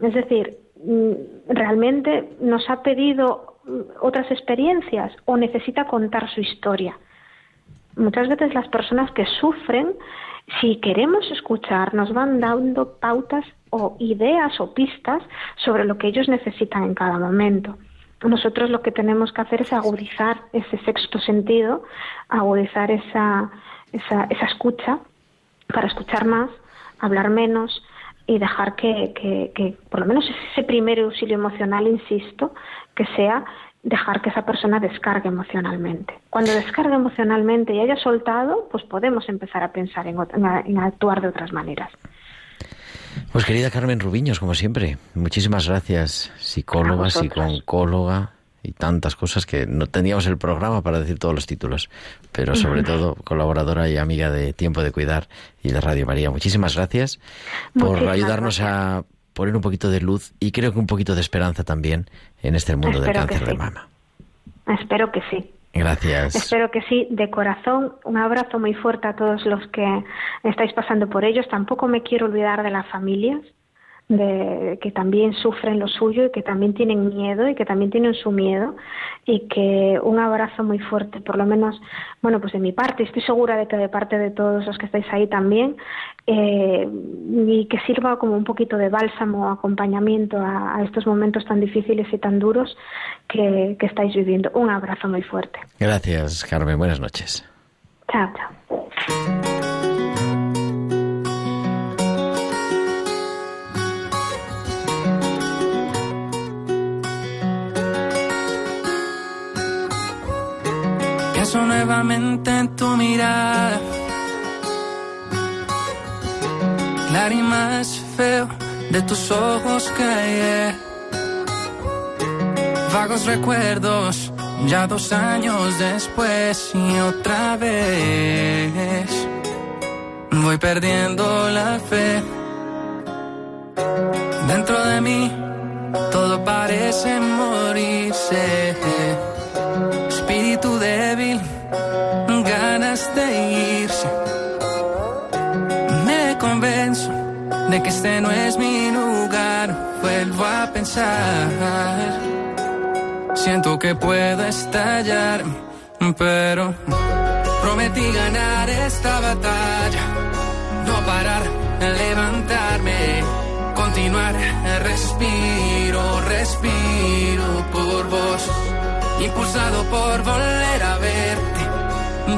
[SPEAKER 6] Es decir, mm, realmente nos ha pedido otras experiencias o necesita contar su historia. Muchas veces las personas que sufren si queremos escuchar, nos van dando pautas o ideas o pistas sobre lo que ellos necesitan en cada momento. Nosotros lo que tenemos que hacer es agudizar ese sexto sentido, agudizar esa, esa, esa escucha para escuchar más, hablar menos y dejar que, que, que por lo menos ese primer auxilio emocional, insisto, que sea dejar que esa persona descargue emocionalmente. Cuando descargue emocionalmente y haya soltado, pues podemos empezar a pensar en, en, actuar de otras maneras.
[SPEAKER 2] Pues querida Carmen Rubiños, como siempre, muchísimas gracias, psicóloga, psicóloga y tantas cosas que no teníamos el programa para decir todos los títulos, pero sobre todo colaboradora y amiga de Tiempo de Cuidar y de Radio María. Muchísimas gracias por ayudarnos a poner un poquito de luz y creo que un poquito de esperanza también en este mundo del cáncer de mama.
[SPEAKER 6] Espero que sí.
[SPEAKER 2] Gracias.
[SPEAKER 6] Espero que sí, de corazón. Un abrazo muy fuerte a todos los que estáis pasando por ellos. Tampoco me quiero olvidar de las familias de que también sufren lo suyo y que también tienen miedo y que también tienen su miedo y que un abrazo muy fuerte, por lo menos, bueno, pues de mi parte, estoy segura de que de parte de todos los que estáis ahí también, eh, y que sirva como un poquito de bálsamo, acompañamiento a, estos momentos tan difíciles y tan duros que, que estáis viviendo. Un abrazo muy fuerte.
[SPEAKER 2] Gracias, Carmen. Buenas noches.
[SPEAKER 8] Pienso nuevamente en tu mirada. Más feo de tus ojos ayer. Vagos recuerdos, ya dos años después y otra vez. Voy perdiendo la fe. Dentro de mí todo parece morirse. Que este no es mi lugar. Vuelvo a pensar. Siento que puedo estallar, pero prometí ganar esta batalla. No parar, levantarme, continuar. Respiro, respiro por vos. Impulsado por volver a verte.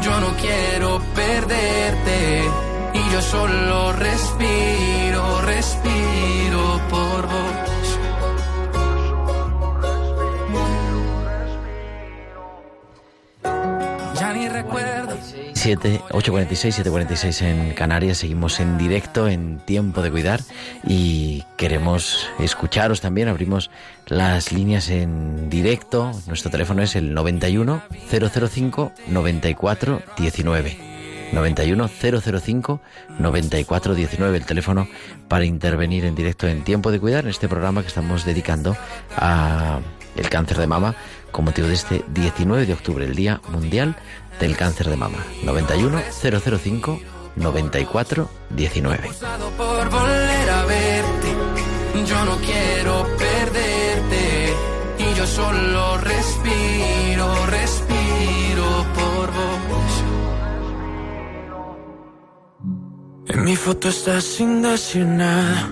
[SPEAKER 8] Yo no quiero perderte. Yo solo respiro, respiro por vos.
[SPEAKER 2] 7, 8.46, 7.46 en Canarias. Seguimos en directo, en Tiempo de Cuidar. Y queremos escucharos también. Abrimos las líneas en directo. Nuestro teléfono es el 91 005 94 19. 91 005 94 19 el teléfono para intervenir en directo en Tiempo de Cuidar en este programa que estamos dedicando a el cáncer de mama con motivo de este 19 de octubre, el Día Mundial del Cáncer de Mama. 91
[SPEAKER 8] mi foto estás sin decir nada.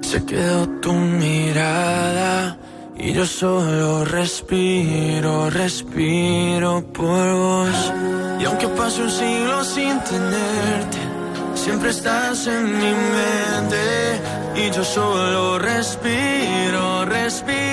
[SPEAKER 8] Se quedó tu mirada. Y yo solo respiro, respiro por vos. Y aunque pase un siglo sin tenerte, siempre estás en mi mente. Y yo solo respiro, respiro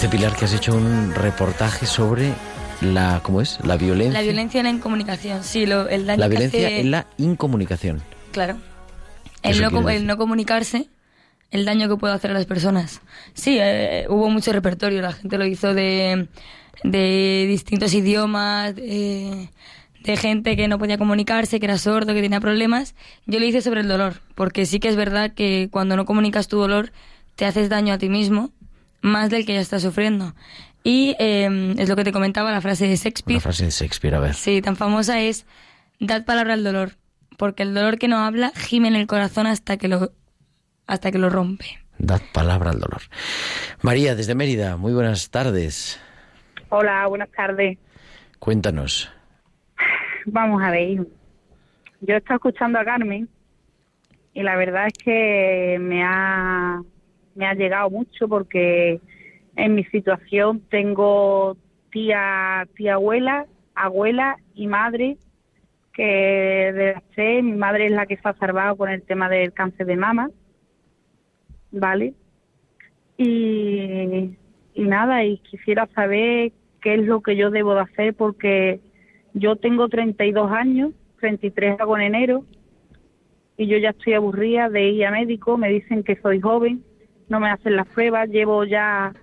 [SPEAKER 2] Dice Pilar que has hecho un reportaje sobre la, ¿cómo es? La violencia.
[SPEAKER 3] La violencia en la comunicación, sí, lo, el daño
[SPEAKER 2] La
[SPEAKER 3] que
[SPEAKER 2] violencia
[SPEAKER 3] hace-
[SPEAKER 2] en la incomunicación.
[SPEAKER 3] Claro.
[SPEAKER 2] ¿Qué
[SPEAKER 3] El no, el no comunicarse, el daño que puede hacer a las personas. Sí, eh, hubo mucho repertorio, la gente lo hizo de, de distintos idiomas, de, de gente que no podía comunicarse, que era sordo, que tenía problemas. Yo lo hice sobre el dolor, porque sí que es verdad que cuando no comunicas tu dolor, te haces daño a ti mismo, más del que ya estás sufriendo. Y eh, es lo que te comentaba, la frase de Shakespeare.
[SPEAKER 2] Una frase de Shakespeare, a ver.
[SPEAKER 3] Sí, tan famosa es dad palabra al dolor, porque el dolor que no habla gime en el corazón hasta que lo hasta que lo rompe.
[SPEAKER 2] Dad palabra al dolor. María, desde Mérida, muy buenas tardes.
[SPEAKER 9] Hola, buenas tardes.
[SPEAKER 2] Cuéntanos.
[SPEAKER 9] Vamos a ver. Yo he estado escuchando a Carmen y la verdad es que me ha, me ha llegado mucho porque en mi situación tengo tía, tía abuela, abuela y madre que desde mi madre es la que ha salvado con el tema del cáncer de mama, ¿vale? Y, y nada, y quisiera saber qué es lo que yo debo de hacer porque yo tengo 32 años, 33 hago en enero, y yo ya estoy aburrida de ir a médico, me dicen que soy joven, no me hacen las pruebas, llevo ya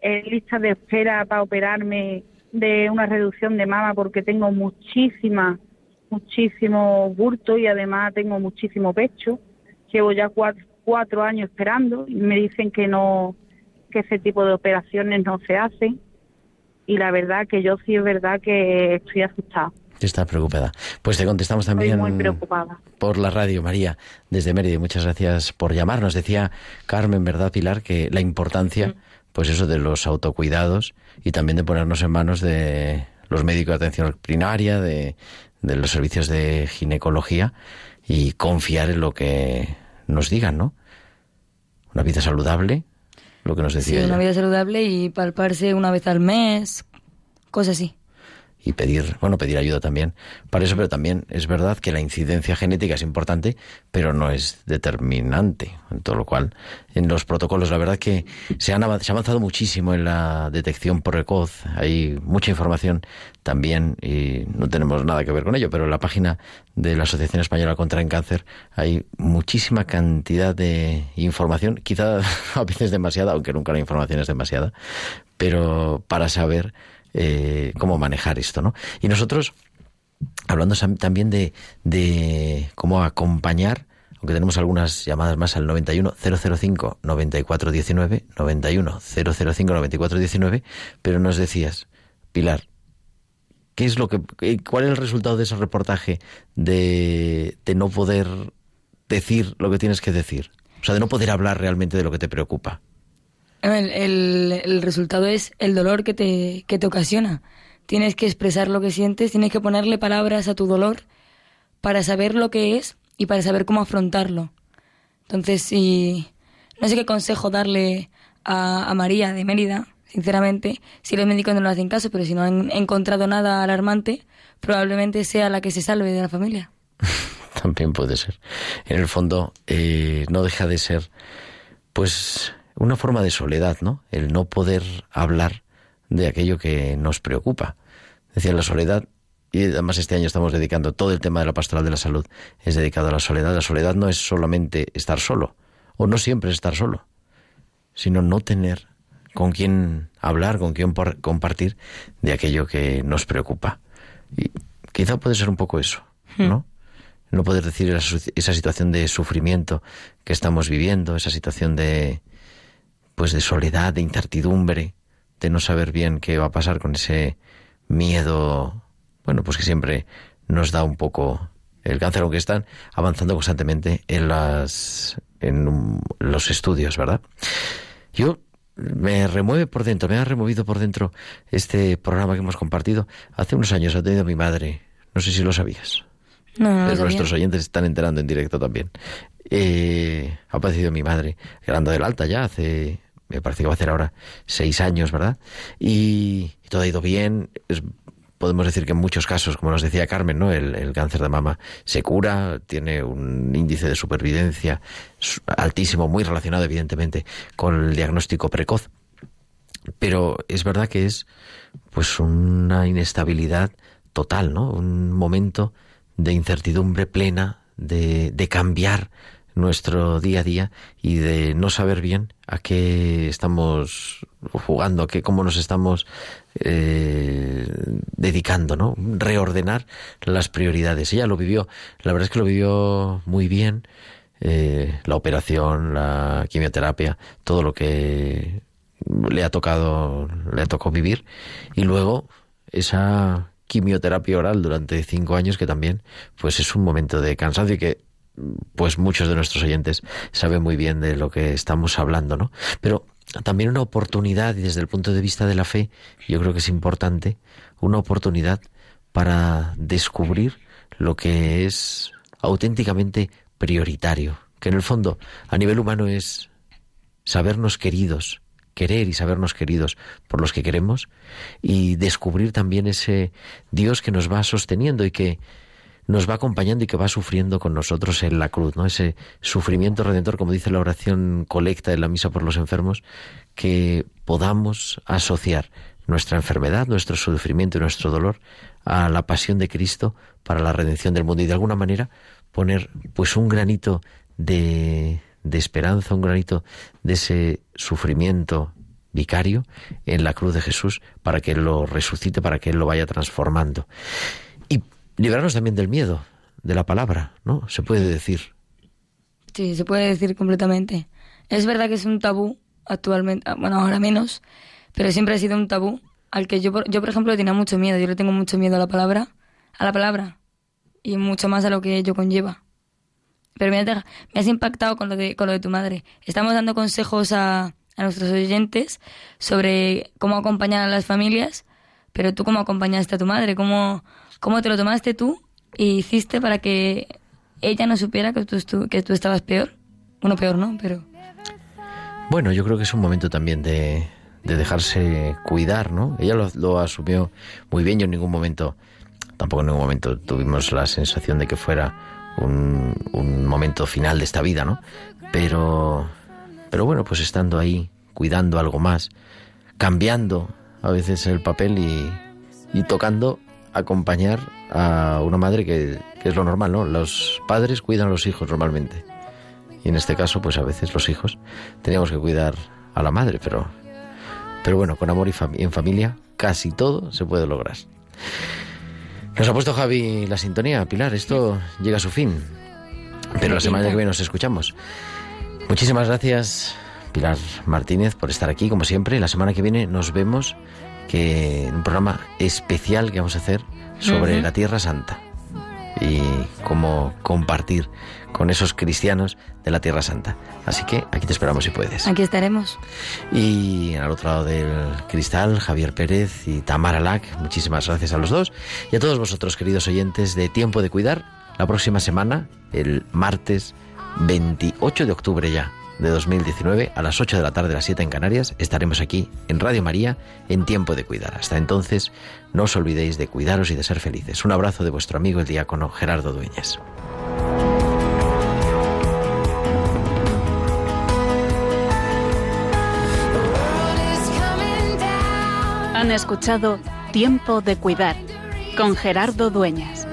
[SPEAKER 9] en lista de espera para operarme de una reducción de mama porque tengo muchísima, muchísimo bulto y además tengo muchísimo pecho. Llevo ya cuatro, cuatro años esperando y me dicen que no, que ese tipo de operaciones no se hacen y la verdad que yo sí es verdad que estoy asustada,
[SPEAKER 2] Está preocupada. Pues te contestamos también
[SPEAKER 9] muy preocupada.
[SPEAKER 2] por la radio, María, desde Mérida. Muchas gracias por llamarnos. Decía Carmen, ¿verdad, Pilar? Que la importancia, pues eso, de los autocuidados y también de ponernos en manos de los médicos de atención primaria, de, de los servicios de ginecología y confiar en lo que nos digan, ¿no? Una vida saludable, lo que nos decía
[SPEAKER 3] Sí, una vida saludable y palparse una vez al mes, cosas así.
[SPEAKER 2] Y pedir, bueno, pedir ayuda también para eso, pero también es verdad que la incidencia genética es importante, pero no es determinante. En todo lo cual, en los protocolos, la verdad que se, han se ha avanzado muchísimo en la detección precoz. Hay mucha información también y no tenemos nada que ver con ello, pero en la página de la Asociación Española contra el Cáncer hay muchísima cantidad de información, quizá a veces demasiada, aunque nunca la información es demasiada, pero para saber eh, cómo manejar esto, ¿no? Y nosotros, hablando también de, de cómo acompañar, aunque tenemos algunas llamadas más al 91 005 9419, 91 005 9419, pero nos decías, Pilar, ¿qué es lo que, cuál es el resultado de ese reportaje de, de no poder decir lo que tienes que decir? O sea, de no poder hablar realmente de lo que te preocupa.
[SPEAKER 3] El, el- el resultado es el dolor que te, que te ocasiona. Tienes que expresar lo que sientes, tienes que ponerle palabras a tu dolor para saber lo que es y para saber cómo afrontarlo. Entonces, si no sé qué consejo darle a, a María de Mérida, sinceramente, si los médicos no le hacen caso, pero si no han encontrado nada alarmante, probablemente sea la que se salve de la familia.
[SPEAKER 2] También puede ser. En el fondo, eh, no deja de ser, pues, una forma de soledad, ¿no? El no poder hablar de aquello que nos preocupa. Decía la soledad, y además este año estamos dedicando todo el tema de la pastoral de la salud, es dedicado a la soledad. La soledad no es solamente estar solo, o no siempre es estar solo, sino no tener con quién hablar, con quién compartir de aquello que nos preocupa. Y quizá puede ser un poco eso, ¿no? No poder decir esa situación de sufrimiento que estamos viviendo, esa situación de pues de soledad, de incertidumbre, de no saber bien qué va a pasar con ese miedo, bueno, pues que siempre nos da un poco el cáncer, aunque están avanzando constantemente en las en los estudios, ¿verdad? Yo me remueve por dentro, me ha removido por dentro este programa que hemos compartido. Hace unos años ha tenido mi madre, no sé si lo sabías.
[SPEAKER 3] No, no lo
[SPEAKER 2] Pero
[SPEAKER 3] sabía.
[SPEAKER 2] nuestros oyentes están enterando en directo también. Eh, ha padecido mi madre, quedando del alta ya hace, me parece que va a hacer ahora seis años, ¿verdad? Y, todo ha ido bien. Podemos decir que en muchos casos, como nos decía Carmen, ¿no? El, el cáncer de mama se cura, tiene un índice de supervivencia su- altísimo, muy relacionado evidentemente con el diagnóstico precoz. Pero es verdad que es pues una inestabilidad total, ¿no? Un momento de incertidumbre plena, de, de cambiar nuestro día a día y de no saber bien a qué estamos jugando, a qué, cómo nos estamos eh, dedicando, ¿no? Reordenar las prioridades. Ella lo vivió, la verdad es que lo vivió muy bien, eh, la operación, la quimioterapia, todo lo que le ha tocado, le tocado vivir. Y luego esa quimioterapia oral durante cinco años que también pues es un momento de cansancio y que pues muchos de nuestros oyentes saben muy bien de lo que estamos hablando, ¿no? Pero también una oportunidad y desde el punto de vista de la fe yo creo que es importante una oportunidad para descubrir lo que es auténticamente prioritario, que en el fondo a nivel humano es sabernos queridos, querer y sabernos queridos por los que queremos y descubrir también ese Dios que nos va sosteniendo y que nos va acompañando y que va sufriendo con nosotros en la cruz, ¿no? Ese sufrimiento redentor, como dice la oración colecta en la misa por los enfermos, que podamos asociar nuestra enfermedad, nuestro sufrimiento y nuestro dolor a la pasión de Cristo para la redención del mundo y de alguna manera poner pues un granito de, de esperanza, un granito de ese sufrimiento vicario en la cruz de Jesús para que Él lo resucite, para que Él lo vaya transformando. Librarnos también del miedo, de la palabra, ¿no? Se puede decir.
[SPEAKER 3] Sí, se puede decir completamente. Es verdad que es un tabú actualmente, ah, bueno, ahora menos, pero siempre ha sido un tabú al que yo, yo por ejemplo, tenía mucho miedo. Yo le tengo mucho miedo a la palabra, a la palabra, y mucho más a lo que ello conlleva. Pero me has, me has impactado con lo, de, con lo de tu madre. Estamos dando consejos a, a nuestros oyentes sobre cómo acompañar a las familias, pero tú cómo acompañaste a tu madre, cómo, cómo te lo tomaste tú hiciste para que ella no supiera que tú, que tú estabas peor? Bueno, peor no, pero...
[SPEAKER 2] Bueno, yo creo que es un momento también de, de dejarse cuidar, ¿no? Ella lo, lo asumió muy bien. Yo en ningún momento, tampoco en ningún momento tuvimos la sensación de que fuera un, un momento final de esta vida, ¿no? Pero, pero bueno, pues estando ahí, cuidando algo más, cambiando a veces el papel y, y tocando acompañar a una madre que, que es lo normal, ¿no? Los padres cuidan a los hijos normalmente. Y en este caso, pues a veces los hijos teníamos que cuidar a la madre, pero, pero bueno, con amor y, fam- en familia casi todo se puede lograr. Nos ha puesto Javi la sintonía, Pilar, esto llega a su fin. Pero la semana que viene nos escuchamos. Muchísimas gracias, Pilar Martínez, por estar aquí, como siempre. La semana que viene nos vemos que un programa especial que vamos a hacer sobre la Tierra Santa y cómo compartir con esos cristianos de la Tierra Santa. Así que aquí te esperamos si puedes.
[SPEAKER 3] Aquí estaremos.
[SPEAKER 2] Y al otro lado del cristal, Javier Pérez y Tamara Lac, muchísimas gracias a los dos. Y a todos vosotros, queridos oyentes de Tiempo de Cuidar, la próxima semana, el martes 28 de octubre ya de 2019, a las 8 de la tarde, a las 7 en Canarias, estaremos aquí en Radio María en Tiempo de Cuidar. Hasta entonces, no os olvidéis de cuidaros y de ser felices. Un abrazo de vuestro amigo el diácono Gerardo Dueñas.
[SPEAKER 1] Han escuchado Tiempo de Cuidar con Gerardo Dueñas.